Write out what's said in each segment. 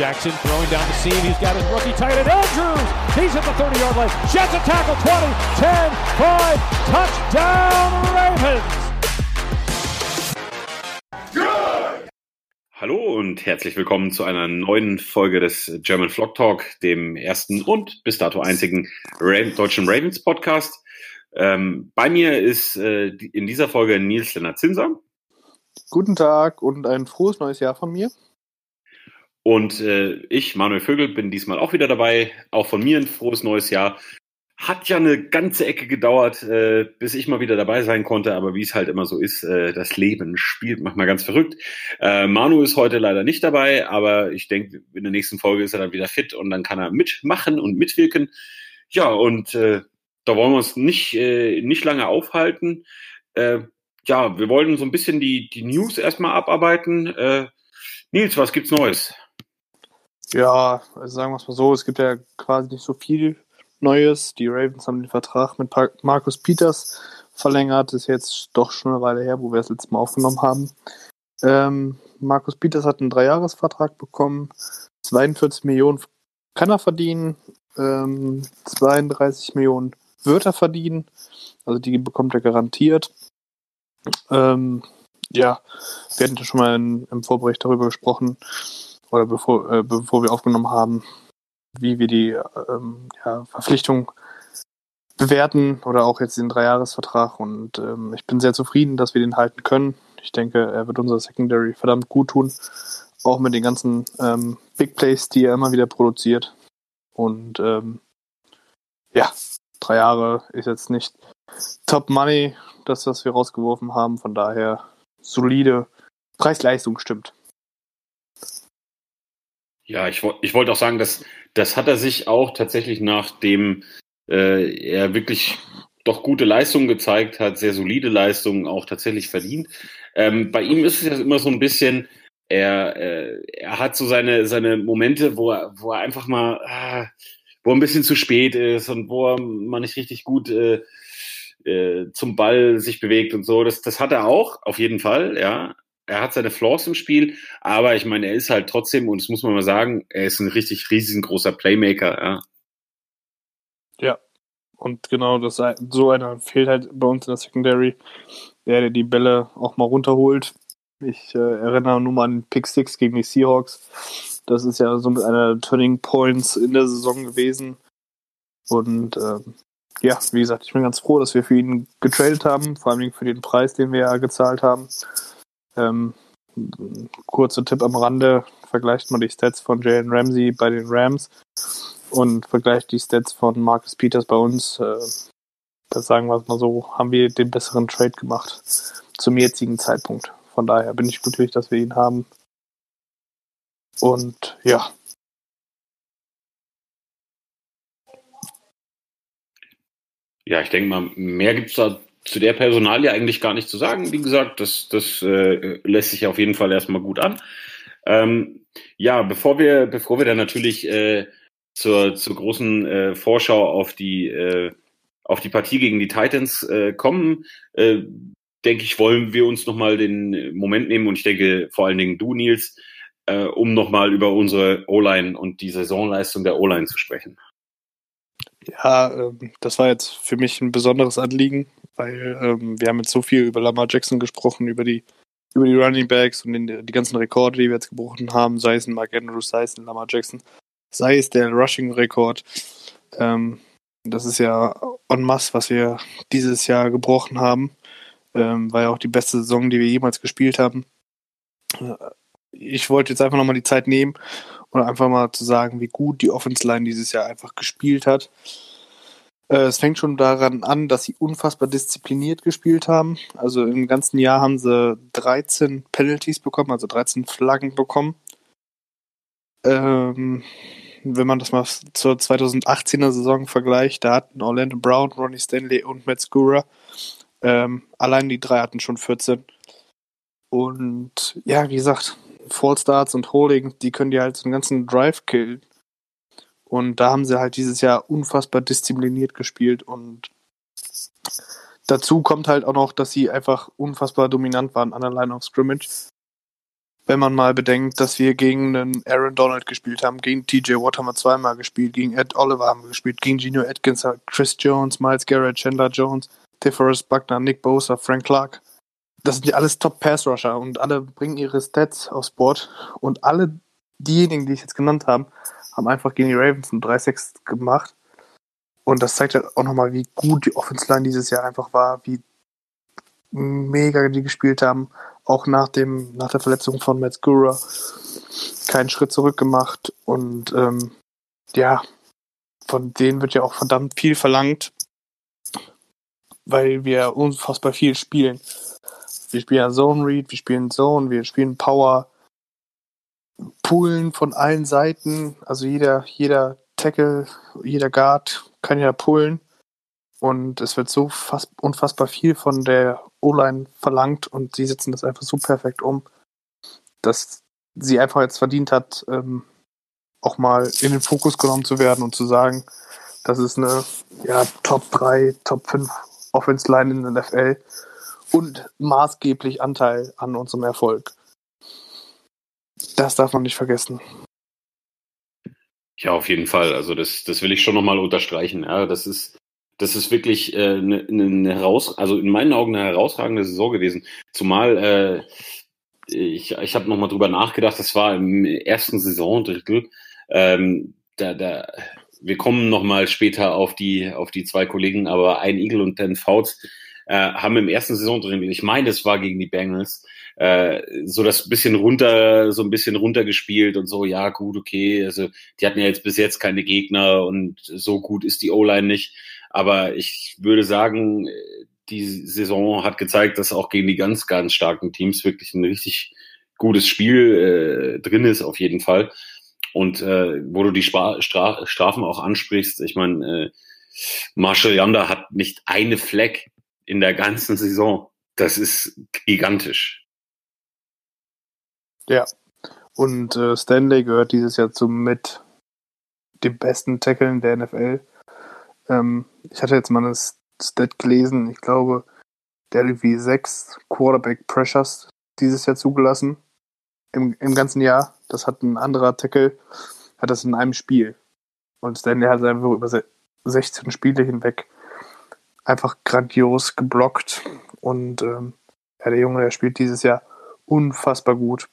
Jackson throwing down the seam. He's got his rookie tight end, Andrews. He's at the 30 yard line. Jets a tackle 20, 10, 5. Touchdown Ravens. Hallo und herzlich willkommen zu einer neuen Folge des German Flock Talk, dem ersten und bis dato einzigen deutschen Ravens Podcast. Ähm, bei mir ist äh, in dieser Folge Nils Lennart Zinser. Guten Tag und ein frohes neues Jahr von mir. Und äh, ich, Manuel Vögel, bin diesmal auch wieder dabei. Auch von mir ein frohes neues Jahr. Hat ja eine ganze Ecke gedauert, äh, bis ich mal wieder dabei sein konnte, aber wie es halt immer so ist, äh, das Leben spielt manchmal ganz verrückt. Äh, Manu ist heute leider nicht dabei, aber ich denke, in der nächsten Folge ist er dann wieder fit und dann kann er mitmachen und mitwirken. Ja, und äh, da wollen wir uns nicht, äh, nicht lange aufhalten. Äh, ja, wir wollen so ein bisschen die, die News erstmal abarbeiten. Äh, Nils, was gibt's Neues? Ja, also sagen wir es mal so, es gibt ja quasi nicht so viel Neues. Die Ravens haben den Vertrag mit Markus Peters verlängert. Das ist jetzt doch schon eine Weile her, wo wir das letzte Mal aufgenommen haben. Ähm, Markus Peters hat einen Dreijahresvertrag bekommen. 42 Millionen kann er verdienen. Ähm, 32 Millionen wird er verdienen. Also die bekommt er garantiert. Ähm, ja, wir hatten ja schon mal in, im Vorbericht darüber gesprochen, oder bevor, äh, bevor wir aufgenommen haben, wie wir die ähm, ja, Verpflichtung bewerten oder auch jetzt den Dreijahresvertrag. Und ähm, ich bin sehr zufrieden, dass wir den halten können. Ich denke, er wird unser Secondary verdammt gut tun, auch mit den ganzen ähm, Big Plays, die er immer wieder produziert. Und ähm, ja, drei Jahre ist jetzt nicht Top Money, das, was wir rausgeworfen haben. Von daher solide Preis-Leistung stimmt. Ja, ich, ich wollte auch sagen, dass das hat er sich auch tatsächlich nachdem äh, er wirklich doch gute Leistungen gezeigt hat, sehr solide Leistungen auch tatsächlich verdient. Ähm, bei ihm ist es ja immer so ein bisschen, er, äh, er hat so seine, seine Momente, wo er, wo er einfach mal, ah, wo er ein bisschen zu spät ist und wo er mal nicht richtig gut äh, äh, zum Ball sich bewegt und so. Das, das hat er auch, auf jeden Fall, ja er hat seine Flaws im Spiel, aber ich meine, er ist halt trotzdem, und das muss man mal sagen, er ist ein richtig riesengroßer Playmaker, ja. Ja, und genau das, so einer fehlt halt bei uns in der Secondary, der, der die Bälle auch mal runterholt. Ich äh, erinnere nur mal an Pick Six gegen die Seahawks. Das ist ja so mit einer Turning Points in der Saison gewesen. Und ähm, ja, wie gesagt, ich bin ganz froh, dass wir für ihn getradet haben, vor allem für den Preis, den wir ja gezahlt haben. Ähm, kurzer Tipp am Rande, vergleicht mal die Stats von Jalen Ramsey bei den Rams und vergleicht die Stats von Marcus Peters bei uns. Äh, das sagen wir es mal so, haben wir den besseren Trade gemacht zum jetzigen Zeitpunkt. Von daher bin ich glücklich, dass wir ihn haben. Und ja. Ja, ich denke mal, mehr gibt es da zu der Personalie eigentlich gar nicht zu sagen. Wie gesagt, das, das äh, lässt sich auf jeden Fall erstmal gut an. Ähm, ja, bevor wir, bevor wir dann natürlich äh, zur, zur großen äh, Vorschau auf die, äh, auf die Partie gegen die Titans äh, kommen, äh, denke ich, wollen wir uns nochmal den Moment nehmen und ich denke vor allen Dingen du, Nils, äh, um nochmal über unsere O-Line und die Saisonleistung der O-Line zu sprechen. Ja, ähm, das war jetzt für mich ein besonderes Anliegen, weil ähm, wir haben jetzt so viel über Lamar Jackson gesprochen, über die über die Running Backs und den, die ganzen Rekorde, die wir jetzt gebrochen haben, sei es ein Mark Andrews, sei es ein Lamar Jackson, sei es der Rushing-Rekord. Ähm, das ist ja en masse, was wir dieses Jahr gebrochen haben. Ähm, war ja auch die beste Saison, die wir jemals gespielt haben. Äh, ich wollte jetzt einfach nochmal die Zeit nehmen und einfach mal zu sagen, wie gut die Offense Line dieses Jahr einfach gespielt hat. Äh, es fängt schon daran an, dass sie unfassbar diszipliniert gespielt haben. Also im ganzen Jahr haben sie 13 Penalties bekommen, also 13 Flaggen bekommen. Ähm, wenn man das mal zur 2018er Saison vergleicht, da hatten Orlando Brown, Ronnie Stanley und Matt Skura ähm, allein die drei hatten schon 14. Und ja, wie gesagt, Fallstarts und Holding, die können die halt so einen ganzen Drive killen. Und da haben sie halt dieses Jahr unfassbar diszipliniert gespielt und dazu kommt halt auch noch, dass sie einfach unfassbar dominant waren an der Line of Scrimmage. Wenn man mal bedenkt, dass wir gegen einen Aaron Donald gespielt haben, gegen TJ Watt haben wir zweimal gespielt, gegen Ed Oliver haben wir gespielt, gegen Gino Atkins, Chris Jones, Miles Garrett, Chandler Jones, DeForest Buckner, Nick Bosa, Frank Clark. Das sind ja alles Top-Pass-Rusher und alle bringen ihre Stats aufs Board. Und alle diejenigen, die ich jetzt genannt habe, haben einfach gegen die Ravens ein 3-6 gemacht. Und das zeigt halt auch nochmal, wie gut die Offense Line dieses Jahr einfach war, wie mega die gespielt haben. Auch nach, dem, nach der Verletzung von Matt Gura keinen Schritt zurück gemacht. Und ähm, ja, von denen wird ja auch verdammt viel verlangt weil wir unfassbar viel spielen. Wir spielen Zone Read, wir spielen Zone, wir spielen Power, Pullen von allen Seiten. Also jeder, jeder Tackle, jeder Guard kann ja pullen. Und es wird so fast, unfassbar viel von der O-Line verlangt und sie setzen das einfach so perfekt um, dass sie einfach jetzt verdient hat, ähm, auch mal in den Fokus genommen zu werden und zu sagen, das ist eine ja, Top 3, Top 5 Offense Line in der NFL und maßgeblich Anteil an unserem Erfolg. Das darf man nicht vergessen. Ja, auf jeden Fall. Also das, das will ich schon nochmal unterstreichen. Ja, das ist, das ist wirklich äh, eine, eine heraus, also in meinen Augen eine herausragende Saison gewesen. Zumal äh, ich, ich habe nochmal drüber nachgedacht. Das war im ersten Saisondrittel. Ähm, da, da, wir kommen nochmal später auf die, auf die zwei Kollegen, aber ein Eagle und Dan Fouts äh, haben im ersten Saison drin, ich meine, es war gegen die Bengals, äh, so das bisschen runter, so ein bisschen runtergespielt und so, ja, gut, okay, also die hatten ja jetzt bis jetzt keine Gegner und so gut ist die O-Line nicht. Aber ich würde sagen, die Saison hat gezeigt, dass auch gegen die ganz, ganz starken Teams wirklich ein richtig gutes Spiel äh, drin ist, auf jeden Fall. Und äh, wo du die Spa Stra Strafen auch ansprichst, ich meine, äh, Marshall Yanda hat nicht eine Fleck in der ganzen Saison. Das ist gigantisch. Ja. Und äh, Stanley gehört dieses Jahr zum mit dem besten Tackeln der NFL. Ähm, ich hatte jetzt mal eine Stat gelesen, ich glaube, der hat irgendwie sechs Quarterback Pressures dieses Jahr zugelassen im, im ganzen Jahr. Das hat ein anderer Tackle, hat das in einem Spiel. Und Stanley hat einfach über 16 Spiele hinweg einfach grandios geblockt. Und ähm, ja, der Junge, der spielt dieses Jahr unfassbar gut.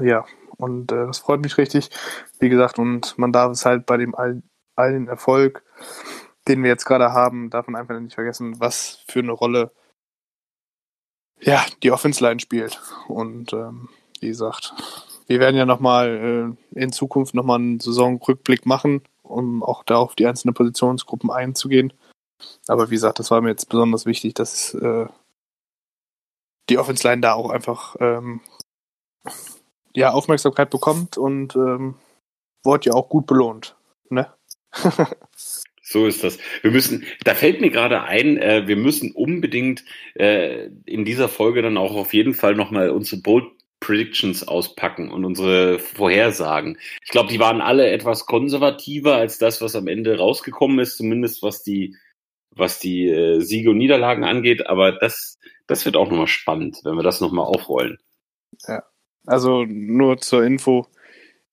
Ja, und äh, das freut mich richtig. Wie gesagt, und man darf es halt bei dem all, allen Erfolg, den wir jetzt gerade haben, darf man einfach nicht vergessen, was für eine Rolle ja, die Offense Line spielt. Und ähm, wie gesagt, wir werden ja nochmal äh, in Zukunft nochmal einen Saisonrückblick machen, um auch da auf die einzelnen Positionsgruppen einzugehen. Aber wie gesagt, das war mir jetzt besonders wichtig, dass äh, die Offense Line da auch einfach ähm, ja, Aufmerksamkeit bekommt und ähm, wurde ja auch gut belohnt. Ne? So ist das. Wir müssen, da fällt mir gerade ein, äh, wir müssen unbedingt äh, in dieser Folge dann auch auf jeden Fall nochmal unsere Bold Predictions auspacken und unsere Vorhersagen. Ich glaube, die waren alle etwas konservativer als das, was am Ende rausgekommen ist, zumindest was die, was die äh, Siege und Niederlagen angeht. Aber das, das wird auch nochmal spannend, wenn wir das nochmal aufrollen. Ja, also nur zur Info.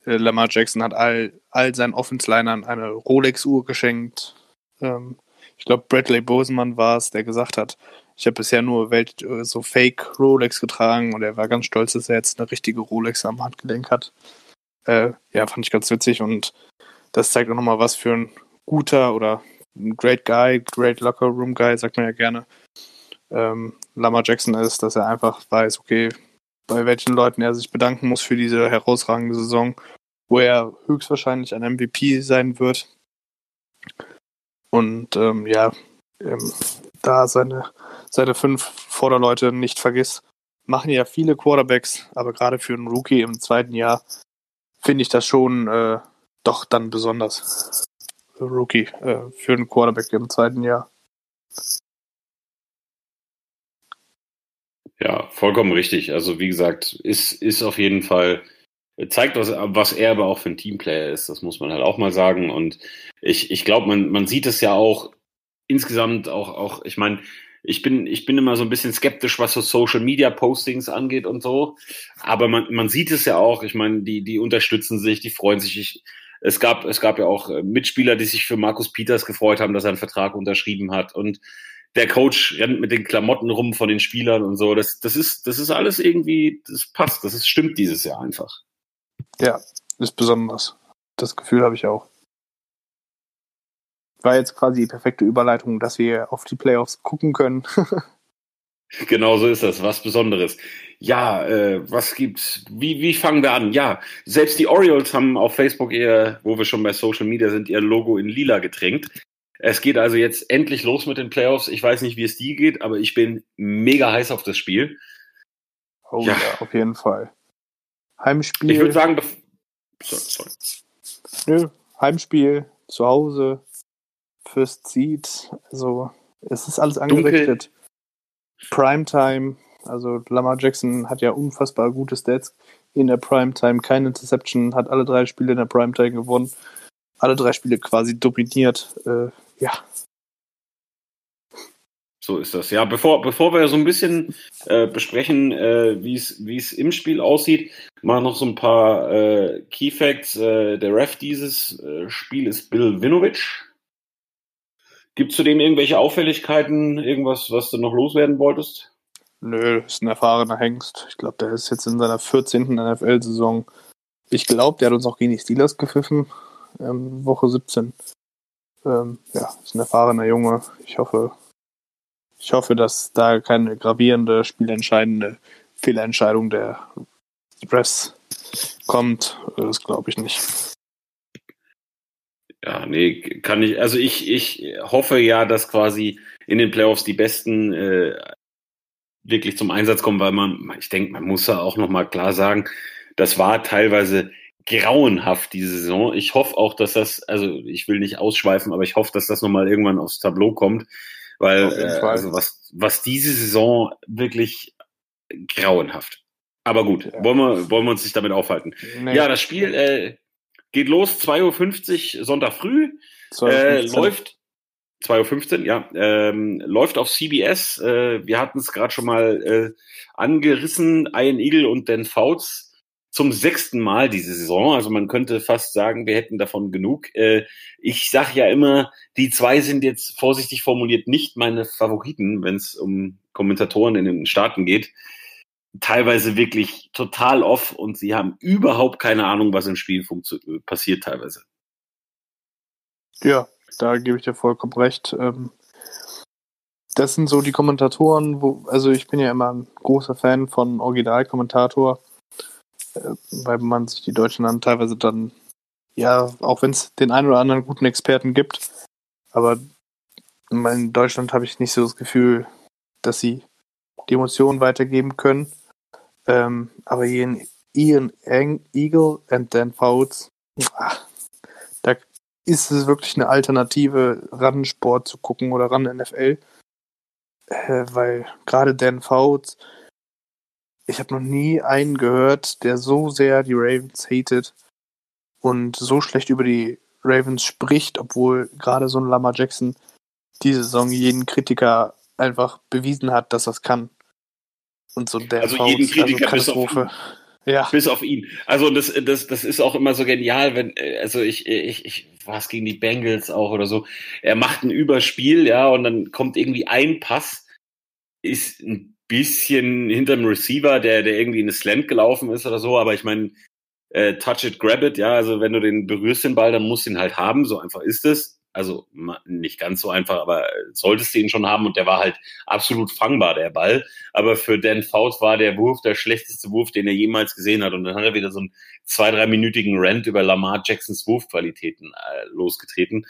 Äh, Lamar Jackson hat all, all seinen Offenslinern eine Rolex-Uhr geschenkt. Ähm, ich glaube, Bradley Boseman war es, der gesagt hat, ich habe bisher nur Welt, äh, so Fake Rolex getragen und er war ganz stolz, dass er jetzt eine richtige Rolex am Handgelenk hat. Äh, ja, fand ich ganz witzig und das zeigt auch nochmal, was für ein guter oder ein Great Guy, Great Locker Room Guy, sagt man ja gerne, ähm, Lama Jackson ist, dass er einfach weiß, okay, bei welchen Leuten er sich bedanken muss für diese herausragende Saison, wo er höchstwahrscheinlich ein MVP sein wird. Und ähm, ja, ähm, da seine, seine fünf Vorderleute nicht vergisst. Machen ja viele Quarterbacks, aber gerade für einen Rookie im zweiten Jahr finde ich das schon äh, doch dann besonders Rookie äh, für einen Quarterback im zweiten Jahr. Ja, vollkommen richtig. Also wie gesagt, ist, ist auf jeden Fall, zeigt, was, was er aber auch für ein Teamplayer ist. Das muss man halt auch mal sagen. Und ich, ich glaube, man, man sieht es ja auch insgesamt auch, auch, ich meine, ich bin, ich bin immer so ein bisschen skeptisch, was so Social Media Postings angeht und so. Aber man, man sieht es ja auch. Ich meine, die, die unterstützen sich, die freuen sich. Ich, es gab, es gab ja auch Mitspieler, die sich für Markus Peters gefreut haben, dass er einen Vertrag unterschrieben hat. Und der Coach rennt mit den Klamotten rum von den Spielern und so. Das, das ist, das ist alles irgendwie, das passt, das ist, stimmt dieses Jahr einfach. Ja, ist besonders. Das Gefühl habe ich auch. War jetzt quasi die perfekte Überleitung, dass wir auf die Playoffs gucken können. genau so ist das, was Besonderes. Ja, äh, was gibt's? Wie, wie fangen wir an? Ja, selbst die Orioles haben auf Facebook ihr, wo wir schon bei Social Media sind, ihr Logo in lila getränkt. Es geht also jetzt endlich los mit den Playoffs. Ich weiß nicht, wie es die geht, aber ich bin mega heiß auf das Spiel. Oh ja, ja auf jeden Fall. Heimspiel. Ich würde sagen, sorry, sorry. Nö, Heimspiel, zu Hause, First Seed. Also, es ist alles angerichtet. Dunkel. Primetime. Also, Lamar Jackson hat ja unfassbar gute Stats in der Primetime. Keine Interception, hat alle drei Spiele in der Primetime gewonnen. Alle drei Spiele quasi dominiert. Äh, ja. So ist das. Ja, bevor, bevor wir so ein bisschen äh, besprechen, äh, wie es im Spiel aussieht, mal noch so ein paar äh, Key Facts. Äh, der Ref dieses äh, Spiel ist Bill Winovich. Gibt es zudem irgendwelche Auffälligkeiten, irgendwas, was du noch loswerden wolltest? Nö, ist ein erfahrener Hengst. Ich glaube, der ist jetzt in seiner 14. NFL-Saison. Ich glaube, der hat uns auch gegen die Steelers gepfiffen, ähm, Woche 17 ähm, ja, ist ein erfahrener Junge. Ich hoffe, ich hoffe, dass da keine gravierende, spielentscheidende Fehlentscheidung der Refs kommt. Das glaube ich nicht. Ja, nee, kann ich, also ich, ich hoffe ja, dass quasi in den Playoffs die Besten äh, wirklich zum Einsatz kommen, weil man, ich denke, man muss ja auch nochmal klar sagen, das war teilweise grauenhaft diese Saison. Ich hoffe auch, dass das, also ich will nicht ausschweifen, aber ich hoffe, dass das nochmal irgendwann aufs Tableau kommt, weil äh, also was, was diese Saison wirklich grauenhaft. Aber gut, ja. wollen, wir, wollen wir uns nicht damit aufhalten. Nee. Ja, das Spiel äh, geht los, 2.50 Uhr Sonntag früh, äh, läuft 2.15 Uhr, ja, ähm, läuft auf CBS. Äh, wir hatten es gerade schon mal äh, angerissen, Ian Eagle und Dan Fouts zum sechsten Mal diese Saison. Also man könnte fast sagen, wir hätten davon genug. Äh, ich sage ja immer, die zwei sind jetzt vorsichtig formuliert nicht meine Favoriten, wenn es um Kommentatoren in den Staaten geht. Teilweise wirklich total off und sie haben überhaupt keine Ahnung, was im Spiel passiert teilweise. Ja, da gebe ich dir vollkommen recht. Ähm, das sind so die Kommentatoren, wo, also ich bin ja immer ein großer Fan von Originalkommentator weil man sich die Deutschen dann teilweise dann, ja, auch wenn es den einen oder anderen guten Experten gibt, aber in Deutschland habe ich nicht so das Gefühl, dass sie die Emotionen weitergeben können. Ähm, aber Ian, Ian Eagle and Dan Fouts, ach, da ist es wirklich eine Alternative, ran zu gucken oder ran NFL. Äh, weil gerade Dan Fouts, ich habe noch nie einen gehört, der so sehr die Ravens hatet und so schlecht über die Ravens spricht, obwohl gerade so ein Lama Jackson diese Saison jeden Kritiker einfach bewiesen hat, dass das kann. Und so der also jeden also Kritiker also Katastrophe. Bis auf, ja. bis auf ihn. Also das, das, das ist auch immer so genial, wenn, also ich, ich, ich war es gegen die Bengals auch oder so. Er macht ein Überspiel, ja, und dann kommt irgendwie ein Pass, ist ein bisschen hinterm Receiver, der, der irgendwie in eine Slant gelaufen ist oder so, aber ich meine, äh, touch it, grab it, ja, also wenn du den berührst den Ball, dann musst du ihn halt haben, so einfach ist es. Also nicht ganz so einfach, aber solltest du ihn schon haben und der war halt absolut fangbar, der Ball. Aber für Dan Faust war der Wurf der schlechteste Wurf, den er jemals gesehen hat. Und dann hat er wieder so einen zwei, dreiminütigen Rant über Lamar Jacksons Wurfqualitäten äh, losgetreten.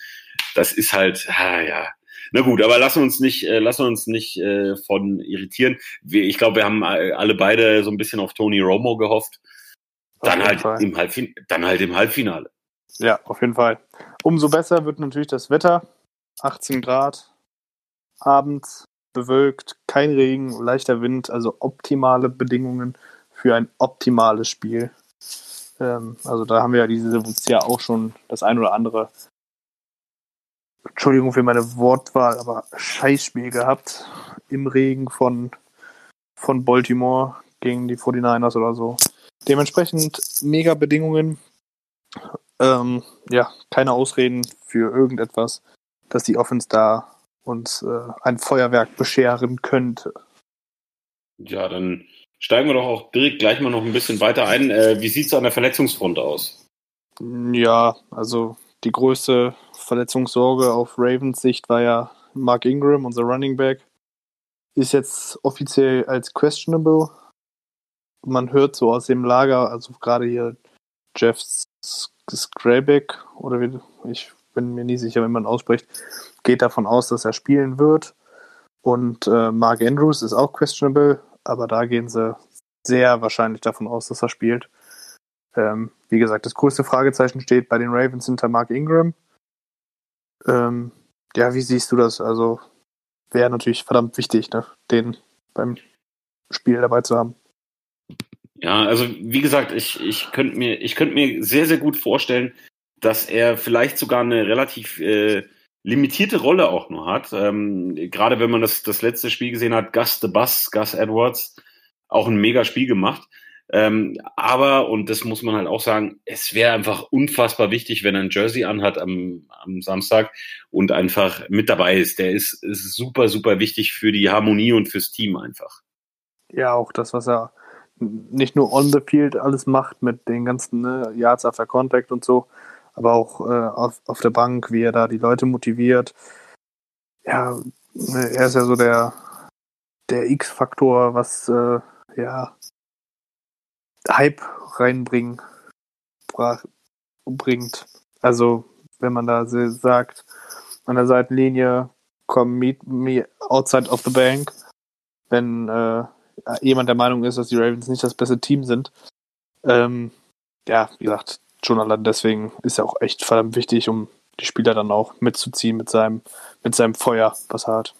Das ist halt, ah, ja, na gut, aber lassen uns nicht, äh, lassen uns nicht äh, von irritieren. Wir, ich glaube, wir haben äh, alle beide so ein bisschen auf Tony Romo gehofft. Dann halt, im Halbfin dann halt im Halbfinale. Ja, auf jeden Fall. Umso besser wird natürlich das Wetter. 18 Grad, abends bewölkt, kein Regen, leichter Wind, also optimale Bedingungen für ein optimales Spiel. Ähm, also da haben wir ja dieses Jahr auch schon das ein oder andere, Entschuldigung für meine Wortwahl, aber Scheißspiel gehabt im Regen von, von Baltimore gegen die 49ers oder so. Dementsprechend mega Bedingungen. Ähm, ja, keine Ausreden für irgendetwas, dass die Offense da uns äh, ein Feuerwerk bescheren könnte. Ja, dann steigen wir doch auch direkt gleich mal noch ein bisschen weiter ein. Äh, wie sieht es an der Verletzungsfront aus? Ja, also die größte Verletzungssorge auf Ravens Sicht war ja Mark Ingram, unser Running Back. Ist jetzt offiziell als questionable. Man hört so aus dem Lager, also gerade hier Jeff Skrabeck oder wie, ich bin mir nie sicher, wie man ausspricht, geht davon aus, dass er spielen wird. Und äh, Mark Andrews ist auch questionable, aber da gehen sie sehr wahrscheinlich davon aus, dass er spielt. Ähm, wie gesagt, das größte Fragezeichen steht bei den Ravens hinter Mark Ingram. Ähm, ja, wie siehst du das? Also wäre natürlich verdammt wichtig, ne? den beim Spiel dabei zu haben. Ja, also wie gesagt, ich, ich könnte mir, ich mir sehr, sehr gut vorstellen, dass er vielleicht sogar eine relativ äh, limitierte Rolle auch nur hat. Ähm, Gerade wenn man das, das letzte Spiel gesehen hat, Gus the Bus, Gus Edwards, auch ein mega Spiel gemacht. Ähm, aber, und das muss man halt auch sagen, es wäre einfach unfassbar wichtig, wenn er ein Jersey anhat am, am Samstag und einfach mit dabei ist. Der ist, ist super, super wichtig für die Harmonie und fürs Team einfach. Ja, auch das, was er nicht nur on the field alles macht mit den ganzen ne, Yards after Contact und so, aber auch äh, auf, auf der Bank, wie er da die Leute motiviert. Ja, ne, er ist ja so der, der X-Faktor, was äh, ja Hype reinbringen bringt. Also wenn man da sagt, an der Seitenlinie komm meet me outside of the bank, wenn äh, jemand der Meinung ist, dass die Ravens nicht das beste Team sind. Ähm, ja, wie gesagt, schon allein deswegen ist er auch echt verdammt wichtig, um die Spieler dann auch mitzuziehen mit seinem, mit seinem Feuer, was er hat.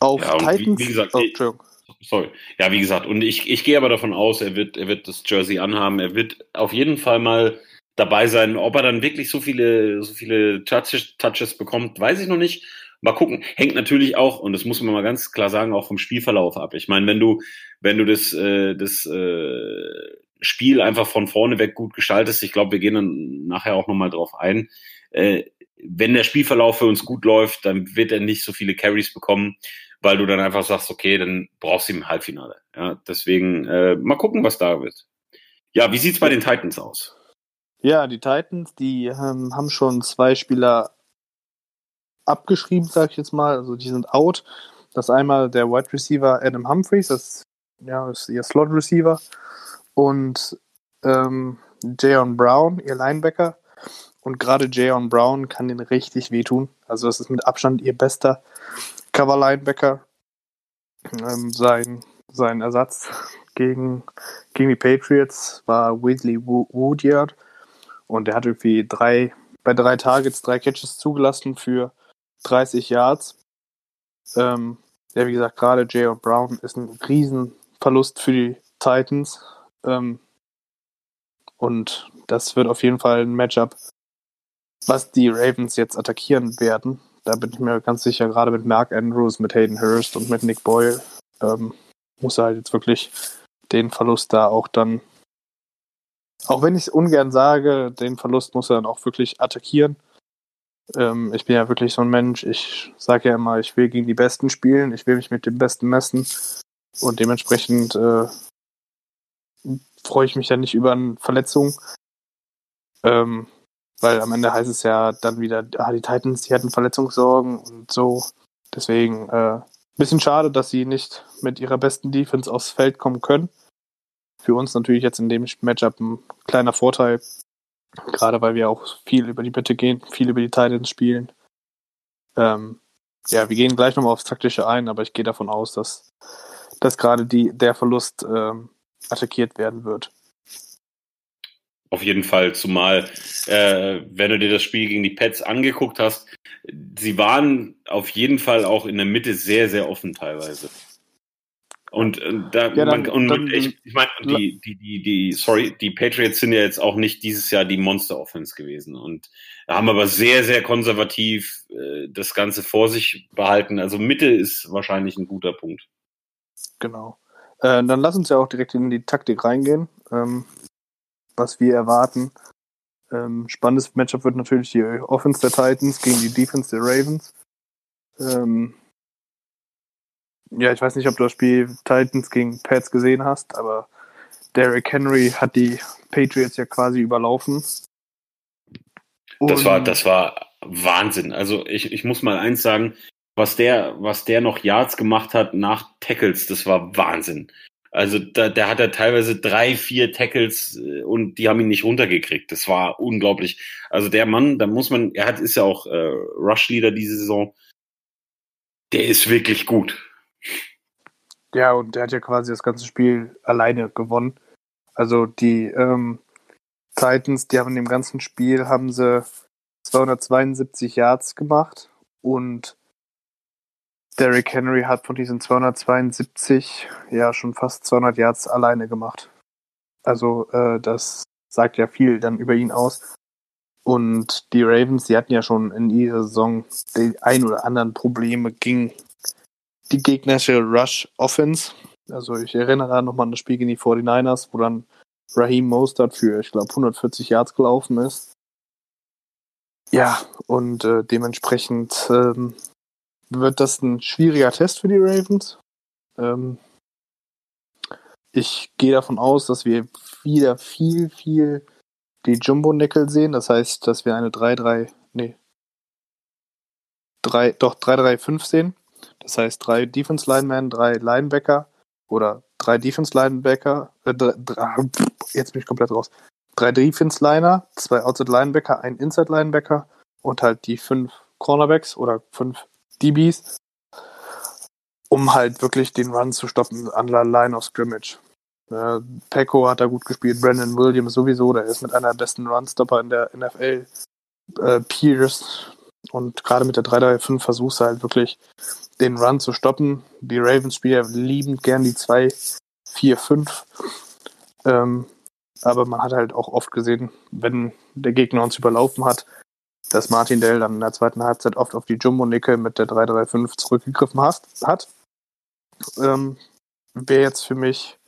Auf ja, Titans. Wie, wie gesagt, oh, sorry. Ja, wie gesagt, und ich, ich gehe aber davon aus, er wird, er wird das Jersey anhaben. Er wird auf jeden Fall mal dabei sein. Ob er dann wirklich so viele, so viele Touches, Touches bekommt, weiß ich noch nicht. Mal gucken. Hängt natürlich auch, und das muss man mal ganz klar sagen, auch vom Spielverlauf ab. Ich meine, wenn du, wenn du das, äh, das äh, Spiel einfach von vorne weg gut gestaltest, ich glaube, wir gehen dann nachher auch nochmal drauf ein. Äh, wenn der Spielverlauf für uns gut läuft, dann wird er nicht so viele Carries bekommen, weil du dann einfach sagst, okay, dann brauchst du ihn im Halbfinale. Ja, deswegen äh, mal gucken, was da wird. Ja, wie sieht's bei den Titans aus? Ja, die Titans, die ähm, haben schon zwei Spieler abgeschrieben, sag ich jetzt mal. Also die sind out. Das ist einmal der Wide Receiver Adam Humphreys, das ja, ist ihr Slot Receiver. Und ähm, Jayon Brown, ihr Linebacker. Und gerade Jayon Brown kann den richtig wehtun. Also das ist mit Abstand ihr bester Cover-Linebacker. Ähm, sein, sein Ersatz gegen, gegen die Patriots war Weasley Woodyard. Und er hat irgendwie drei, bei drei Targets drei Catches zugelassen für 30 Yards. Ähm, ja, wie gesagt, gerade J.O. Brown ist ein Riesenverlust für die Titans. Ähm, und das wird auf jeden Fall ein Matchup, was die Ravens jetzt attackieren werden. Da bin ich mir ganz sicher, gerade mit Mark Andrews, mit Hayden Hurst und mit Nick Boyle, ähm, muss er halt jetzt wirklich den Verlust da auch dann, auch wenn ich es ungern sage, den Verlust muss er dann auch wirklich attackieren. Ähm, ich bin ja wirklich so ein Mensch, ich sage ja immer, ich will gegen die Besten spielen, ich will mich mit dem Besten messen und dementsprechend äh, freue ich mich dann nicht über eine Verletzung. Ähm, weil am Ende heißt es ja dann wieder, ah, die Titans, die hatten Verletzungssorgen und so. Deswegen äh, bisschen schade, dass sie nicht mit ihrer besten Defense aufs Feld kommen können. Für uns natürlich jetzt in dem Matchup ein kleiner Vorteil, gerade weil wir auch viel über die Bitte gehen, viel über die Titans spielen. Ähm, ja, wir gehen gleich nochmal aufs Taktische ein, aber ich gehe davon aus, dass, dass gerade die, der Verlust ähm, attackiert werden wird. Auf jeden Fall, zumal, äh, wenn du dir das Spiel gegen die Pets angeguckt hast, sie waren auf jeden Fall auch in der Mitte sehr, sehr offen teilweise. Und äh, da, ja, dann, man, und dann, ich, ich meine, die, die, die, die, sorry, die Patriots sind ja jetzt auch nicht dieses Jahr die Monster Offense gewesen und haben aber sehr, sehr konservativ äh, das Ganze vor sich behalten. Also Mitte ist wahrscheinlich ein guter Punkt. Genau. Äh, dann lass uns ja auch direkt in die Taktik reingehen. Ähm, was wir erwarten. Ähm, spannendes Matchup wird natürlich die Offense der Titans gegen die Defense der Ravens. Ähm, ja, ich weiß nicht, ob du das Spiel Titans gegen Pats gesehen hast, aber Derrick Henry hat die Patriots ja quasi überlaufen. Und das war, das war Wahnsinn. Also ich, ich muss mal eins sagen, was der, was der noch Yards gemacht hat nach Tackles, das war Wahnsinn. Also da, der hat er teilweise drei, vier Tackles äh, und die haben ihn nicht runtergekriegt. Das war unglaublich. Also der Mann, da muss man, er hat ist ja auch äh, Rush Leader diese Saison. Der ist wirklich gut. Ja, und der hat ja quasi das ganze Spiel alleine gewonnen. Also die ähm, Titans, die haben in dem ganzen Spiel haben sie 272 Yards gemacht und Derrick Henry hat von diesen 272 ja schon fast 200 Yards alleine gemacht. Also äh, das sagt ja viel dann über ihn aus. Und die Ravens, die hatten ja schon in dieser Saison die ein oder anderen Probleme gegen die gegnerische Rush Offense. Also ich erinnere nochmal an das Spiel gegen die 49ers, wo dann Raheem Mostert für, ich glaube, 140 Yards gelaufen ist. Ja, und äh, dementsprechend ähm, wird das ein schwieriger Test für die Ravens. Ähm, ich gehe davon aus, dass wir wieder viel, viel die Jumbo-Nickel sehen. Das heißt, dass wir eine 3-3, nee, 3, doch 3-3-5 sehen. Das heißt, drei Defense Linemen, drei Linebacker oder drei Defense Linebacker, äh, drei, jetzt bin ich komplett raus. Drei Defense Liner, zwei Outside Linebacker, ein Inside Linebacker und halt die fünf Cornerbacks oder fünf DBs, um halt wirklich den Run zu stoppen an der Line of Scrimmage. Äh, Pecco hat da gut gespielt, Brandon Williams sowieso, der ist mit einer der besten Runstopper in der NFL. Äh, Pierce und gerade mit der 3-3-5 versuchst du halt wirklich den Run zu stoppen. Die Ravens spielen liebend gern die 2-4-5. Ähm, aber man hat halt auch oft gesehen, wenn der Gegner uns überlaufen hat, dass Martin Dell dann in der zweiten Halbzeit oft auf die Jumbo-Nickel mit der 3-3-5 zurückgegriffen hat. hat. Ähm, Wäre jetzt für mich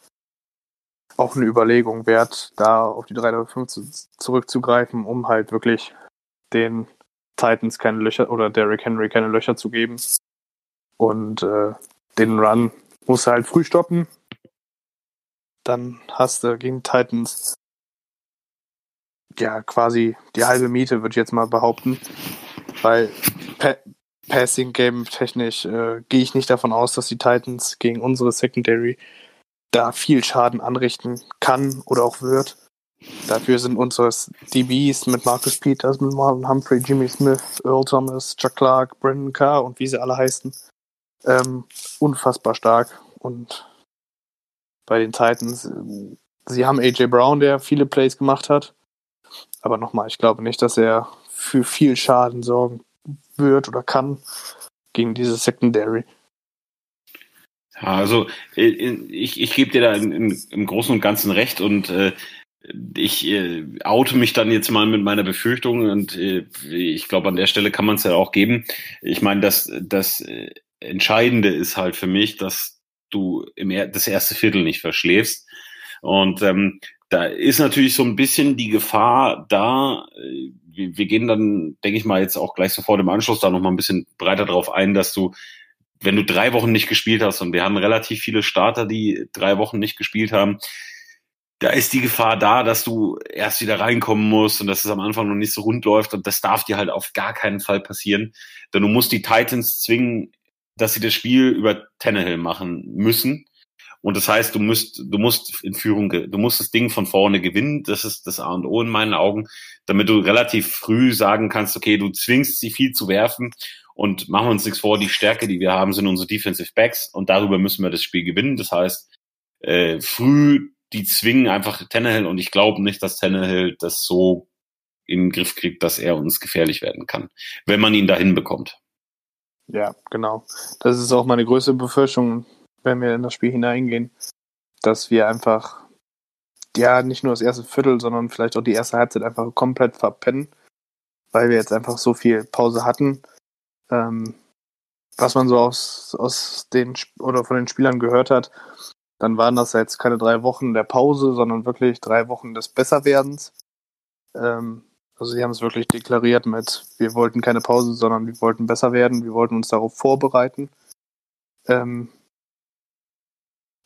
auch eine Überlegung wert, da auf die 3-3-5 zurückzugreifen, um halt wirklich den Titans keine Löcher oder Derrick Henry keine Löcher zu geben. Und äh, den Run musst du halt früh stoppen. Dann hast du gegen Titans ja quasi die halbe Miete, würde ich jetzt mal behaupten. Weil pa Passing Game technisch äh, gehe ich nicht davon aus, dass die Titans gegen unsere Secondary da viel Schaden anrichten kann oder auch wird. Dafür sind unsere DBs mit Marcus Peters, mit Marlon Humphrey, Jimmy Smith, Earl Thomas, Chuck Clark, Brandon Carr und wie sie alle heißen, ähm, unfassbar stark. Und bei den Titans, sie haben AJ Brown, der viele Plays gemacht hat. Aber nochmal, ich glaube nicht, dass er für viel Schaden sorgen wird oder kann gegen diese Secondary. Ja, also äh, ich, ich gebe dir da im, im, Großen und Ganzen recht und äh, ich äh, oute mich dann jetzt mal mit meiner Befürchtung und äh, ich glaube, an der Stelle kann man es ja auch geben. Ich meine, das, das äh, Entscheidende ist halt für mich, dass du im er das erste Viertel nicht verschläfst. Und ähm, da ist natürlich so ein bisschen die Gefahr da. Äh, wir, wir gehen dann, denke ich mal, jetzt auch gleich sofort im Anschluss da nochmal ein bisschen breiter drauf ein, dass du, wenn du drei Wochen nicht gespielt hast, und wir haben relativ viele Starter, die drei Wochen nicht gespielt haben, da ist die Gefahr da, dass du erst wieder reinkommen musst und dass es am Anfang noch nicht so rund läuft. Und das darf dir halt auf gar keinen Fall passieren, denn du musst die Titans zwingen, dass sie das Spiel über Tannehill machen müssen und das heißt, du musst, du musst in Führung, du musst das Ding von vorne gewinnen. Das ist das A und O in meinen Augen, damit du relativ früh sagen kannst, okay, du zwingst sie viel zu werfen und machen wir uns nichts vor, die Stärke, die wir haben, sind unsere Defensive Backs und darüber müssen wir das Spiel gewinnen. Das heißt, äh, früh die zwingen einfach Tannehill und ich glaube nicht, dass Tannehill das so in den Griff kriegt, dass er uns gefährlich werden kann, wenn man ihn dahin bekommt. Ja, genau. Das ist auch meine größte Befürchtung, wenn wir in das Spiel hineingehen, dass wir einfach, ja, nicht nur das erste Viertel, sondern vielleicht auch die erste Halbzeit einfach komplett verpennen, weil wir jetzt einfach so viel Pause hatten. Ähm, was man so aus, aus den oder von den Spielern gehört hat, dann waren das jetzt keine drei Wochen der Pause, sondern wirklich drei Wochen des Besserwerdens. Ähm, also sie haben es wirklich deklariert mit, wir wollten keine Pause, sondern wir wollten besser werden, wir wollten uns darauf vorbereiten. Ähm,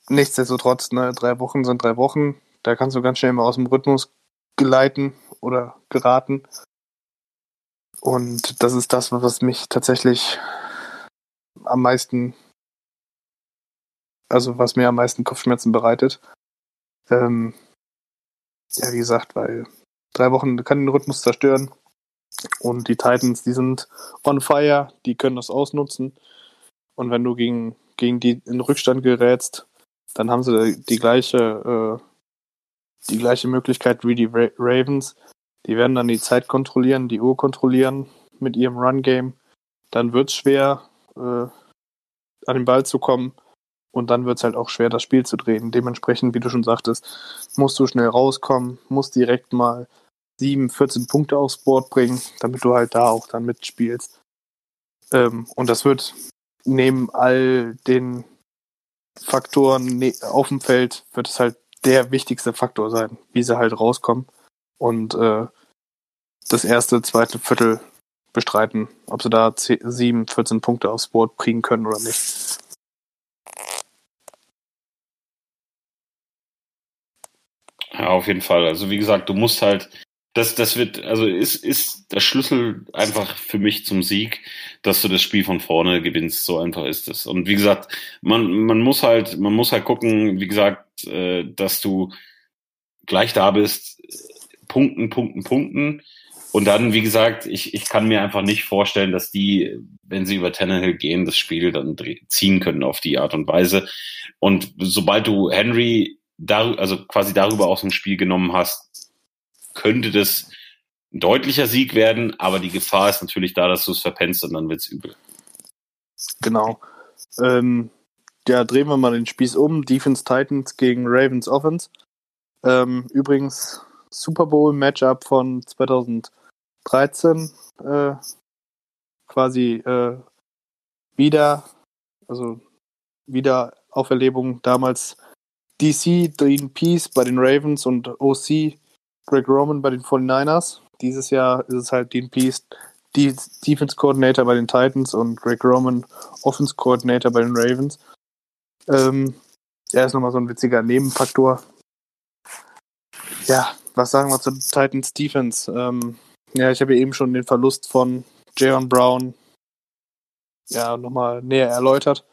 nichtsdestotrotz, ne, drei Wochen sind drei Wochen. Da kannst du ganz schnell mal aus dem Rhythmus geleiten oder geraten. Und das ist das, was mich tatsächlich am meisten, also was mir am meisten Kopfschmerzen bereitet. Ähm, ja, wie gesagt, weil drei Wochen kann den Rhythmus zerstören. Und die Titans, die sind on fire, die können das ausnutzen. Und wenn du gegen, gegen die in Rückstand gerätst, dann haben sie die gleiche, äh, die gleiche Möglichkeit wie die Ra Ravens. Die werden dann die Zeit kontrollieren, die Uhr kontrollieren mit ihrem Run-Game. Dann wird es schwer, äh, an den Ball zu kommen. Und dann wird es halt auch schwer, das Spiel zu drehen. Dementsprechend, wie du schon sagtest, musst du schnell rauskommen, musst direkt mal 7, 14 Punkte aufs Board bringen, damit du halt da auch dann mitspielst. Ähm, und das wird neben all den Faktoren ne auf dem Feld, wird es halt der wichtigste Faktor sein, wie sie halt rauskommen und äh, das erste, zweite Viertel bestreiten, ob sie da 10, 7, 14 Punkte aufs Board kriegen können oder nicht. Ja, auf jeden Fall. Also wie gesagt, du musst halt das, das wird, also ist, ist der Schlüssel einfach für mich zum Sieg, dass du das Spiel von vorne gewinnst. So einfach ist es. Und wie gesagt, man, man muss halt, man muss halt gucken, wie gesagt, äh, dass du gleich da bist, punkten, punkten, punkten. Und dann, wie gesagt, ich, ich kann mir einfach nicht vorstellen, dass die, wenn sie über Tannehill gehen, das Spiel dann ziehen können auf die Art und Weise. Und sobald du Henry, da, also quasi darüber aus dem Spiel genommen hast, könnte das ein deutlicher Sieg werden, aber die Gefahr ist natürlich da, dass du es verpennst und dann wird es übel. Genau. Ähm, ja, drehen wir mal den Spieß um. Defense Titans gegen Ravens Offense. Ähm, übrigens Super Bowl Matchup von 2013. Äh, quasi äh, wieder, also wieder Auferlebung damals DC, Dean Peace bei den Ravens und OC Greg Roman bei den 49ers. Dieses Jahr ist es halt Dean Pease, Defense Coordinator bei den Titans und Greg Roman Offense Coordinator bei den Ravens. Ähm, er ist nochmal so ein witziger Nebenfaktor. Ja, was sagen wir zu Titans Defense? Ähm, ja, ich habe ja eben schon den Verlust von Jaron Brown ja nochmal näher erläutert.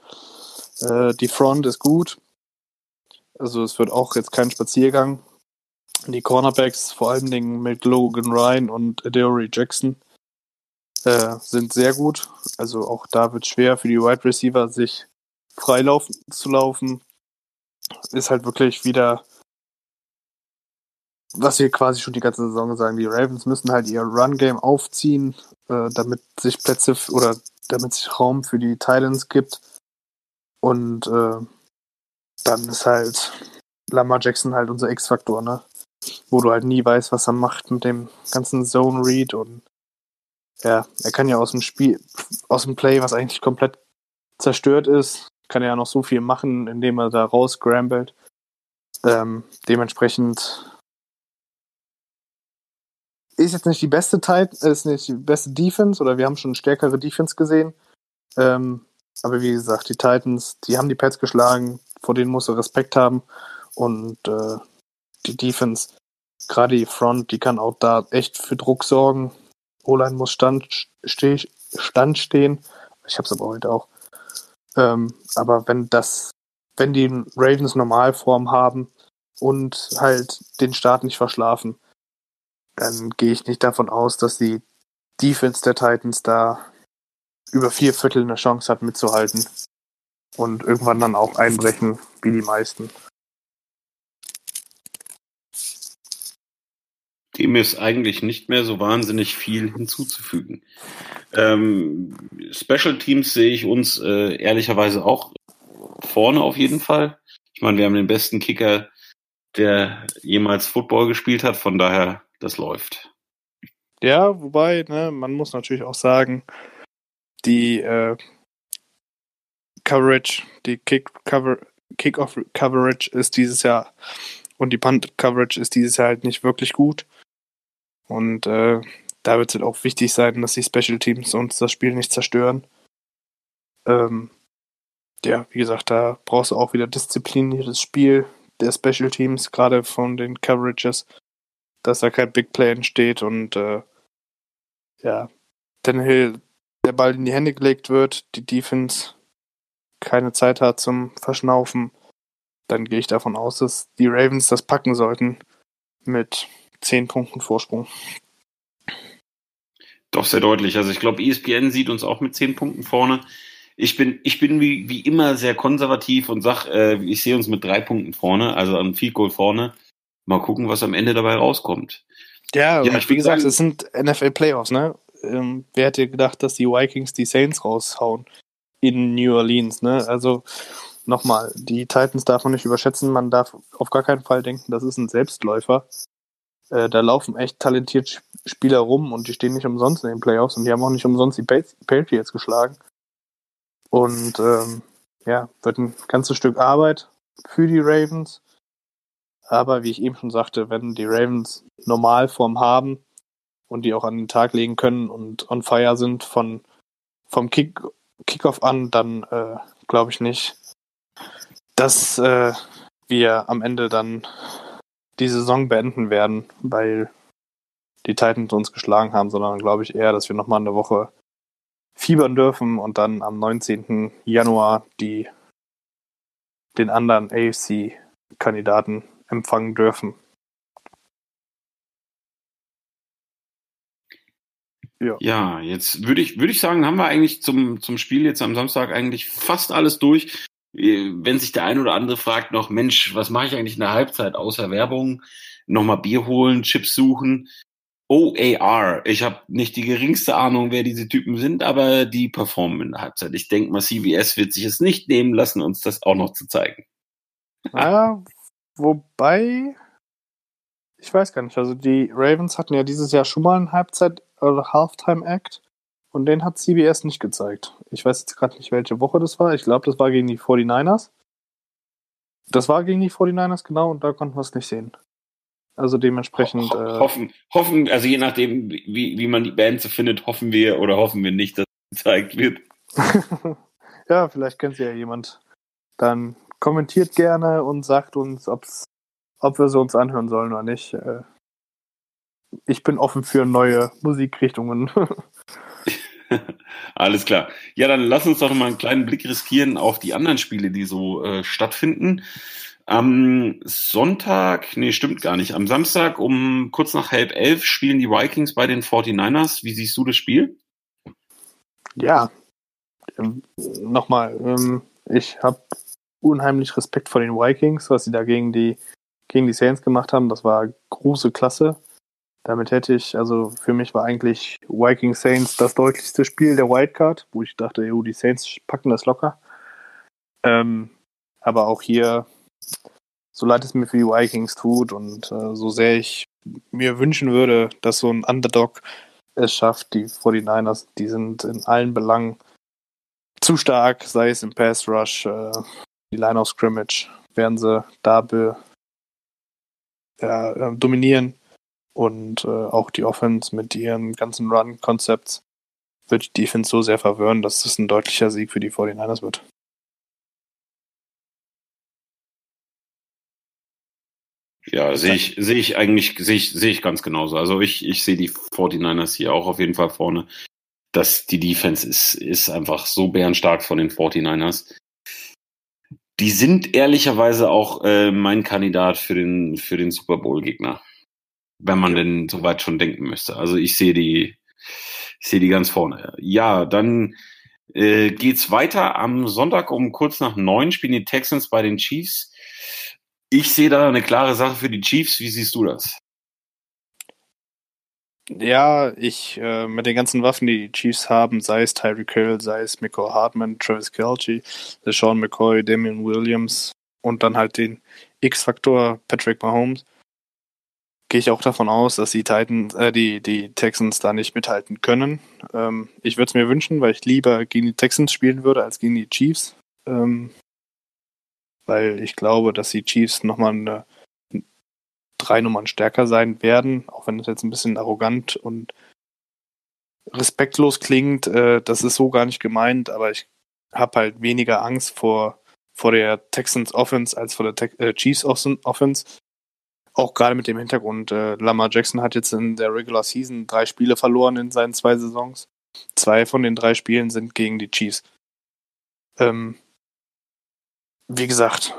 Äh, die Front ist gut. Also es wird auch jetzt kein Spaziergang. Die Cornerbacks, vor allen Dingen mit Logan Ryan und Adoree Jackson, äh, sind sehr gut. Also auch da wird schwer für die Wide Receiver, sich freilaufen zu laufen. Ist halt wirklich wieder, was wir quasi schon die ganze Saison sagen, die Ravens müssen halt ihr Run-Game aufziehen, äh, damit sich Plätze oder damit sich Raum für die Titans gibt. Und äh, dann ist halt Lamar Jackson halt unser X-Faktor, ne? Wo du halt nie weißt, was er macht mit dem ganzen Zone Read und ja, er kann ja aus dem Spiel, aus dem Play, was eigentlich komplett zerstört ist, kann er ja noch so viel machen, indem er da rausgrambelt. Ähm, dementsprechend ist jetzt nicht die beste Teil, ist nicht die beste Defense oder wir haben schon stärkere Defense gesehen. Ähm, aber wie gesagt, die Titans, die haben die Pets geschlagen, vor denen muss er Respekt haben und äh, die Defense, gerade die Front, die kann auch da echt für Druck sorgen. O-Line muss stand, steh, stand stehen. Ich habe es aber heute auch. Ähm, aber wenn das, wenn die Ravens Normalform haben und halt den Start nicht verschlafen, dann gehe ich nicht davon aus, dass die Defense der Titans da über vier Viertel eine Chance hat mitzuhalten und irgendwann dann auch einbrechen, wie die meisten. Dem ist eigentlich nicht mehr so wahnsinnig viel hinzuzufügen. Ähm, Special Teams sehe ich uns äh, ehrlicherweise auch vorne auf jeden Fall. Ich meine, wir haben den besten Kicker, der jemals Football gespielt hat, von daher, das läuft. Ja, wobei, ne, man muss natürlich auch sagen, die äh, Coverage, die Kick Cover, Kickoff Coverage ist dieses Jahr und die Punt Coverage ist dieses Jahr halt nicht wirklich gut. Und äh, da wird es halt auch wichtig sein, dass die Special Teams uns das Spiel nicht zerstören. Ähm, ja, wie gesagt, da brauchst du auch wieder diszipliniertes Spiel der Special Teams, gerade von den Coverages, dass da kein Big Play entsteht und äh, ja, Hill der Ball in die Hände gelegt wird, die Defense keine Zeit hat zum Verschnaufen, dann gehe ich davon aus, dass die Ravens das packen sollten mit 10 Punkten Vorsprung. Doch sehr deutlich. Also ich glaube, ESPN sieht uns auch mit 10 Punkten vorne. Ich bin, ich bin wie, wie immer sehr konservativ und sag, äh, ich sehe uns mit drei Punkten vorne, also an Field Goal vorne. Mal gucken, was am Ende dabei rauskommt. Ja, ja wie gesagt, es sind NFL Playoffs, ne? Ähm, wer hätte gedacht, dass die Vikings die Saints raushauen in New Orleans, ne? Also nochmal, die Titans darf man nicht überschätzen, man darf auf gar keinen Fall denken, das ist ein Selbstläufer. Äh, da laufen echt talentiert Spieler rum und die stehen nicht umsonst in den Playoffs und die haben auch nicht umsonst die Patriots geschlagen. Und ähm, ja, wird ein ganzes Stück Arbeit für die Ravens. Aber wie ich eben schon sagte, wenn die Ravens Normalform haben und die auch an den Tag legen können und on fire sind von vom Kick, Kickoff an, dann äh, glaube ich nicht, dass äh, wir am Ende dann die Saison beenden werden, weil die Titans uns geschlagen haben, sondern glaube ich eher, dass wir nochmal eine Woche fiebern dürfen und dann am 19. Januar die den anderen AFC-Kandidaten empfangen dürfen. Ja. ja, jetzt würde ich, würde ich sagen, haben wir eigentlich zum, zum Spiel jetzt am Samstag eigentlich fast alles durch. Wenn sich der ein oder andere fragt noch, Mensch, was mache ich eigentlich in der Halbzeit außer Werbung? Nochmal Bier holen, Chips suchen. OAR. Ich habe nicht die geringste Ahnung, wer diese Typen sind, aber die performen in der Halbzeit. Ich denke mal, CBS wird sich es nicht nehmen lassen, uns das auch noch zu zeigen. Ja, wobei, ich weiß gar nicht. Also die Ravens hatten ja dieses Jahr schon mal einen Halbzeit- oder Halftime-Act und den hat CBS nicht gezeigt. Ich weiß jetzt gerade nicht, welche Woche das war. Ich glaube, das war gegen die 49ers. Das war gegen die 49ers, genau, und da konnten wir es nicht sehen. Also dementsprechend. Ho äh, hoffen, hoffen, also je nachdem, wie, wie man die Band so findet, hoffen wir oder hoffen wir nicht, dass es gezeigt wird. ja, vielleicht kennt sie ja jemand. Dann kommentiert gerne und sagt uns, ob's, ob wir sie uns anhören sollen oder nicht. Äh, ich bin offen für neue Musikrichtungen. Alles klar. Ja, dann lass uns doch mal einen kleinen Blick riskieren auf die anderen Spiele, die so äh, stattfinden. Am Sonntag, nee, stimmt gar nicht. Am Samstag um kurz nach halb elf spielen die Vikings bei den 49ers. Wie siehst du das Spiel? Ja, ähm, nochmal, ähm, ich habe unheimlich Respekt vor den Vikings, was sie da gegen die, gegen die Saints gemacht haben. Das war große Klasse. Damit hätte ich, also für mich war eigentlich Viking Saints das deutlichste Spiel der Wildcard, wo ich dachte, jo, die Saints packen das locker. Ähm, aber auch hier so leid es mir für die Vikings tut und äh, so sehr ich mir wünschen würde, dass so ein Underdog es schafft, die 49ers, die sind in allen Belangen zu stark, sei es im Pass Rush, äh, die Line of Scrimmage, werden sie da be, ja, äh, dominieren und äh, auch die Offense mit ihren ganzen Run-Konzepts wird die Defense so sehr verwirren, dass das ein deutlicher Sieg für die 49ers wird. Ja, sehe ich, sehe ich eigentlich, sehe ich, sehe ich ganz genauso. Also ich, ich sehe die 49ers hier auch auf jeden Fall vorne. dass die Defense ist, ist einfach so bärenstark von den 49ers. Die sind ehrlicherweise auch äh, mein Kandidat für den, für den Super Bowl-Gegner. Wenn man denn soweit schon denken müsste. Also ich sehe die, ich sehe die ganz vorne. Ja, dann äh, geht's weiter. Am Sonntag um kurz nach neun spielen die Texans bei den Chiefs. Ich sehe da eine klare Sache für die Chiefs. Wie siehst du das? Ja, ich, äh, mit den ganzen Waffen, die die Chiefs haben, sei es Tyreek Hill, sei es Miko Hartman, Travis Kelce, Sean McCoy, Damian Williams und dann halt den X-Faktor Patrick Mahomes, gehe ich auch davon aus, dass die Titans, äh, die, die Texans da nicht mithalten können. Ähm, ich würde es mir wünschen, weil ich lieber gegen die Texans spielen würde als gegen die Chiefs. Ähm, weil ich glaube, dass die Chiefs nochmal eine drei Nummern stärker sein werden, auch wenn das jetzt ein bisschen arrogant und respektlos klingt. Äh, das ist so gar nicht gemeint, aber ich habe halt weniger Angst vor, vor der Texans Offense als vor der Te äh, Chiefs Offense. Auch gerade mit dem Hintergrund, äh, Lamar Jackson hat jetzt in der Regular Season drei Spiele verloren in seinen zwei Saisons. Zwei von den drei Spielen sind gegen die Chiefs. Ähm, wie gesagt,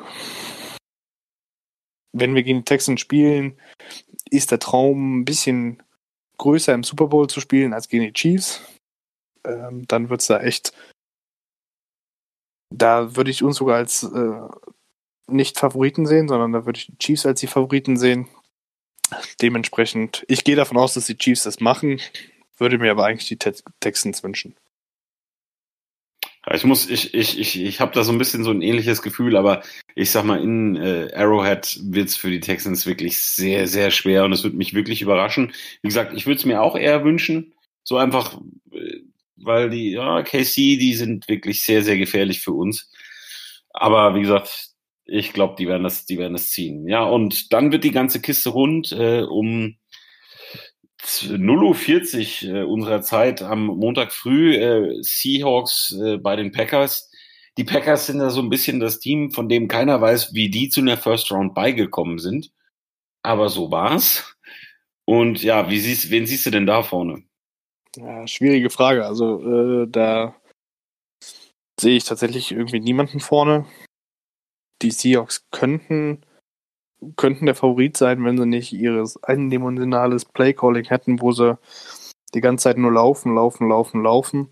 wenn wir gegen die Texans spielen, ist der Traum ein bisschen größer im Super Bowl zu spielen als gegen die Chiefs. Ähm, dann wird es da echt. Da würde ich uns sogar als äh, nicht Favoriten sehen, sondern da würde ich die Chiefs als die Favoriten sehen. Dementsprechend, ich gehe davon aus, dass die Chiefs das machen, würde mir aber eigentlich die Te Texans wünschen. Ich muss, ich, ich, ich, ich habe da so ein bisschen so ein ähnliches Gefühl, aber ich sag mal, in äh, Arrowhead wird's für die Texans wirklich sehr, sehr schwer und es wird mich wirklich überraschen. Wie gesagt, ich würde es mir auch eher wünschen, so einfach, äh, weil die, ja, KC, die sind wirklich sehr, sehr gefährlich für uns. Aber wie gesagt, ich glaube, die werden das, die werden das ziehen. Ja, und dann wird die ganze Kiste rund äh, um 0.40 Uhr äh, unserer Zeit am Montag früh äh, Seahawks äh, bei den Packers. Die Packers sind da so ein bisschen das Team, von dem keiner weiß, wie die zu einer First Round beigekommen sind. Aber so war's. Und ja, wie siehst, wen siehst du denn da vorne? Ja, schwierige Frage. Also äh, da sehe ich tatsächlich irgendwie niemanden vorne. Die Seahawks könnten könnten der Favorit sein, wenn sie nicht ihres eindimensionales Playcalling hätten, wo sie die ganze Zeit nur laufen, laufen, laufen, laufen.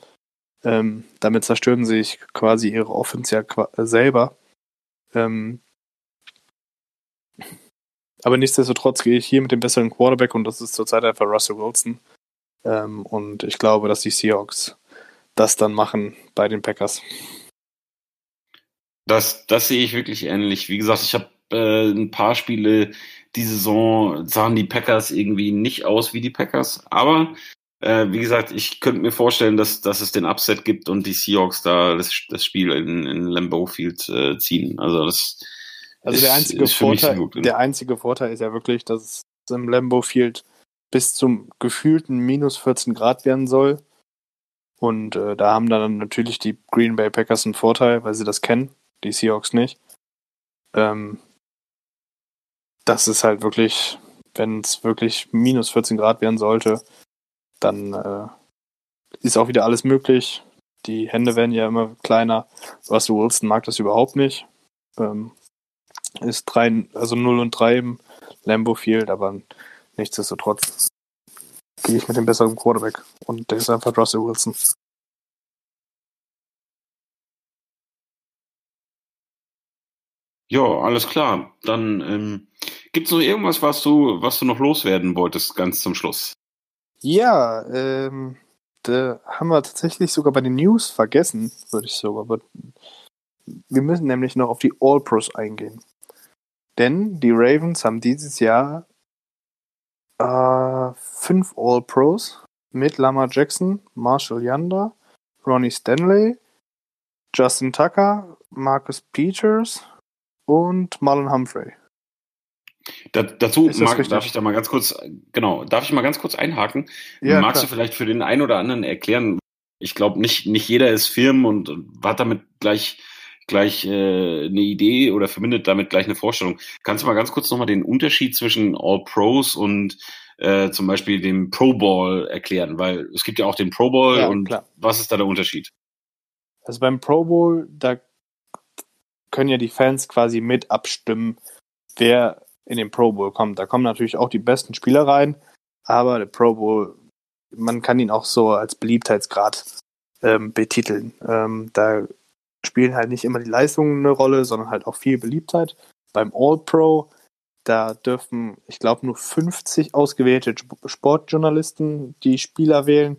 Ähm, damit zerstören sie sich quasi ihre Offense ja selber. Ähm, aber nichtsdestotrotz gehe ich hier mit dem besseren Quarterback und das ist zurzeit einfach Russell Wilson. Ähm, und ich glaube, dass die Seahawks das dann machen bei den Packers. Das, das sehe ich wirklich ähnlich. Wie gesagt, ich habe äh, ein paar Spiele die Saison sahen die Packers irgendwie nicht aus wie die Packers. Aber äh, wie gesagt, ich könnte mir vorstellen, dass, dass es den Upset gibt und die Seahawks da das, das Spiel in, in Lambeau Field äh, ziehen. Also das also ist, der einzige Vorteil, der einzige Vorteil ist ja wirklich, dass es im Lambeau Field bis zum gefühlten minus 14 Grad werden soll. Und äh, da haben dann natürlich die Green Bay Packers einen Vorteil, weil sie das kennen, die Seahawks nicht. Ähm, das ist halt wirklich, wenn es wirklich minus 14 Grad werden sollte, dann äh, ist auch wieder alles möglich. Die Hände werden ja immer kleiner. Russell Wilson mag das überhaupt nicht. Ähm, ist drei, also 0 und 3 im Lambo Field, aber nichtsdestotrotz gehe ich mit dem besseren Quarterback. Und der ist einfach Russell Wilson. Ja, alles klar. Dann ähm, gibt es noch irgendwas, was du, was du noch loswerden wolltest, ganz zum Schluss? Ja, ähm, da haben wir tatsächlich sogar bei den News vergessen, würde ich. Aber wir müssen nämlich noch auf die All-Pros eingehen. Denn die Ravens haben dieses Jahr äh, fünf All-Pros mit Lamar Jackson, Marshall Yanda, Ronnie Stanley, Justin Tucker, Marcus Peters, und Marlon Humphrey. Da, dazu mag, darf ich da mal ganz kurz, genau, darf ich mal ganz kurz einhaken? Ja, Magst klar. du vielleicht für den einen oder anderen erklären? Ich glaube, nicht, nicht jeder ist Firmen und, hat damit gleich, gleich äh, eine Idee oder verbindet damit gleich eine Vorstellung. Kannst du mal ganz kurz nochmal den Unterschied zwischen All Pros und äh, zum Beispiel dem Pro Bowl erklären? Weil es gibt ja auch den Pro Bowl ja, und klar. was ist da der Unterschied? Also beim Pro Bowl, da können ja die Fans quasi mit abstimmen, wer in den Pro Bowl kommt. Da kommen natürlich auch die besten Spieler rein, aber der Pro Bowl, man kann ihn auch so als Beliebtheitsgrad ähm, betiteln. Ähm, da spielen halt nicht immer die Leistungen eine Rolle, sondern halt auch viel Beliebtheit. Beim All Pro Da dürfen, ich glaube, nur 50 ausgewählte Sportjournalisten die Spieler wählen,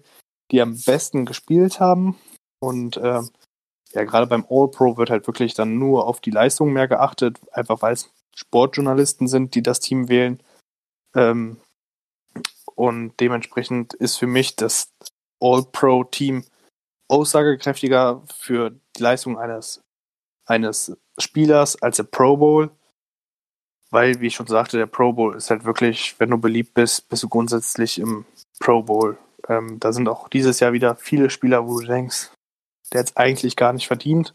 die am besten gespielt haben. Und äh, ja, gerade beim All-Pro wird halt wirklich dann nur auf die Leistung mehr geachtet, einfach weil es Sportjournalisten sind, die das Team wählen. Ähm, und dementsprechend ist für mich das All-Pro-Team aussagekräftiger für die Leistung eines, eines Spielers als der Pro Bowl. Weil, wie ich schon sagte, der Pro Bowl ist halt wirklich, wenn du beliebt bist, bist du grundsätzlich im Pro Bowl. Ähm, da sind auch dieses Jahr wieder viele Spieler, wo du denkst, der hat es eigentlich gar nicht verdient.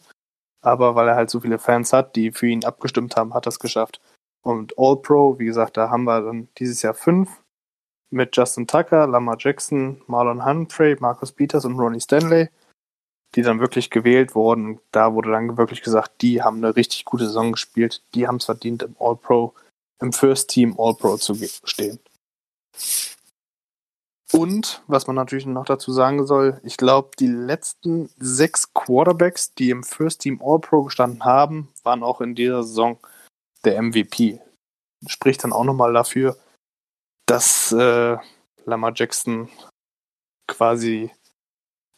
Aber weil er halt so viele Fans hat, die für ihn abgestimmt haben, hat er es geschafft. Und All Pro, wie gesagt, da haben wir dann dieses Jahr fünf mit Justin Tucker, Lamar Jackson, Marlon Humphrey, Marcus Peters und Ronnie Stanley, die dann wirklich gewählt wurden. Da wurde dann wirklich gesagt, die haben eine richtig gute Saison gespielt, die haben es verdient, im All-Pro, im First Team All-Pro zu stehen. Und, was man natürlich noch dazu sagen soll, ich glaube, die letzten sechs Quarterbacks, die im First Team All-Pro gestanden haben, waren auch in dieser Saison der MVP. Spricht dann auch nochmal dafür, dass äh, Lamar Jackson quasi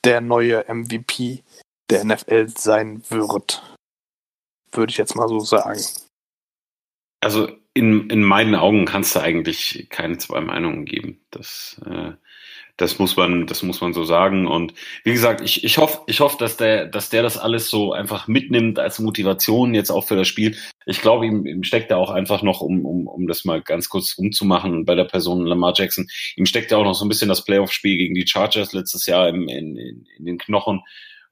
der neue MVP der NFL sein wird. Würde ich jetzt mal so sagen. Also in, in meinen Augen kannst du eigentlich keine zwei Meinungen geben. Das, äh, das muss man, das muss man so sagen. Und wie gesagt, ich, ich hoffe, ich hoffe, dass der, dass der das alles so einfach mitnimmt als Motivation jetzt auch für das Spiel. Ich glaube, ihm, ihm steckt da auch einfach noch, um, um, um das mal ganz kurz umzumachen bei der Person Lamar Jackson, ihm steckt ja auch noch so ein bisschen das Playoff-Spiel gegen die Chargers letztes Jahr im, in, in, in den Knochen.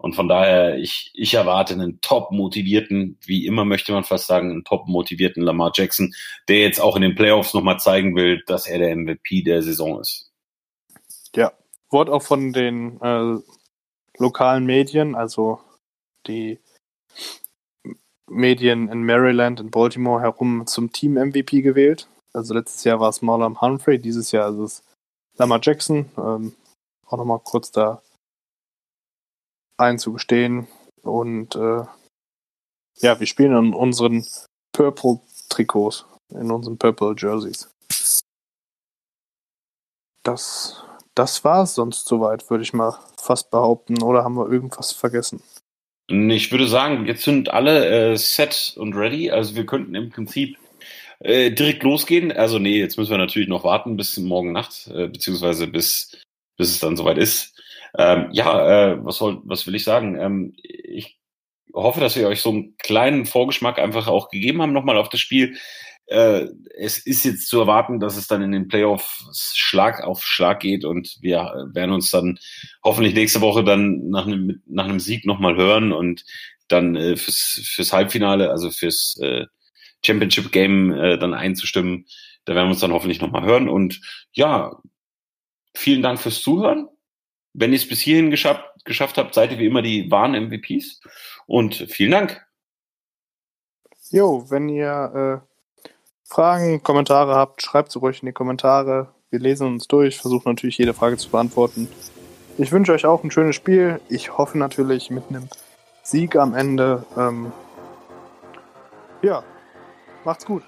Und von daher, ich, ich erwarte einen top motivierten, wie immer möchte man fast sagen, einen top motivierten Lamar Jackson, der jetzt auch in den Playoffs nochmal zeigen will, dass er der MVP der Saison ist. Ja, wurde auch von den äh, lokalen Medien, also die Medien in Maryland, in Baltimore herum zum Team MVP gewählt. Also letztes Jahr war es Marlon Humphrey, dieses Jahr ist es Lamar Jackson. Ähm, auch nochmal kurz da einzugestehen. Und äh, ja, wir spielen in unseren Purple Trikots, in unseren Purple Jerseys. Das, das war es sonst soweit, würde ich mal fast behaupten. Oder haben wir irgendwas vergessen? Ich würde sagen, jetzt sind alle äh, set und ready. Also wir könnten im Prinzip äh, direkt losgehen. Also nee, jetzt müssen wir natürlich noch warten bis morgen Nacht, äh, beziehungsweise bis, bis es dann soweit ist. Ähm, ja, äh, was, soll, was will ich sagen? Ähm, ich hoffe, dass wir euch so einen kleinen Vorgeschmack einfach auch gegeben haben, nochmal auf das Spiel. Äh, es ist jetzt zu erwarten, dass es dann in den Playoffs Schlag auf Schlag geht und wir werden uns dann hoffentlich nächste Woche dann nach einem, nach einem Sieg nochmal hören und dann äh, fürs, fürs Halbfinale, also fürs äh, Championship Game äh, dann einzustimmen. Da werden wir uns dann hoffentlich nochmal hören. Und ja, vielen Dank fürs Zuhören. Wenn ihr es bis hierhin geschafft, geschafft habt, seid ihr wie immer die wahren MVPs. Und vielen Dank. Jo, wenn ihr äh, Fragen, Kommentare habt, schreibt sie ruhig in die Kommentare. Wir lesen uns durch, versuchen natürlich jede Frage zu beantworten. Ich wünsche euch auch ein schönes Spiel. Ich hoffe natürlich mit einem Sieg am Ende. Ähm, ja, macht's gut.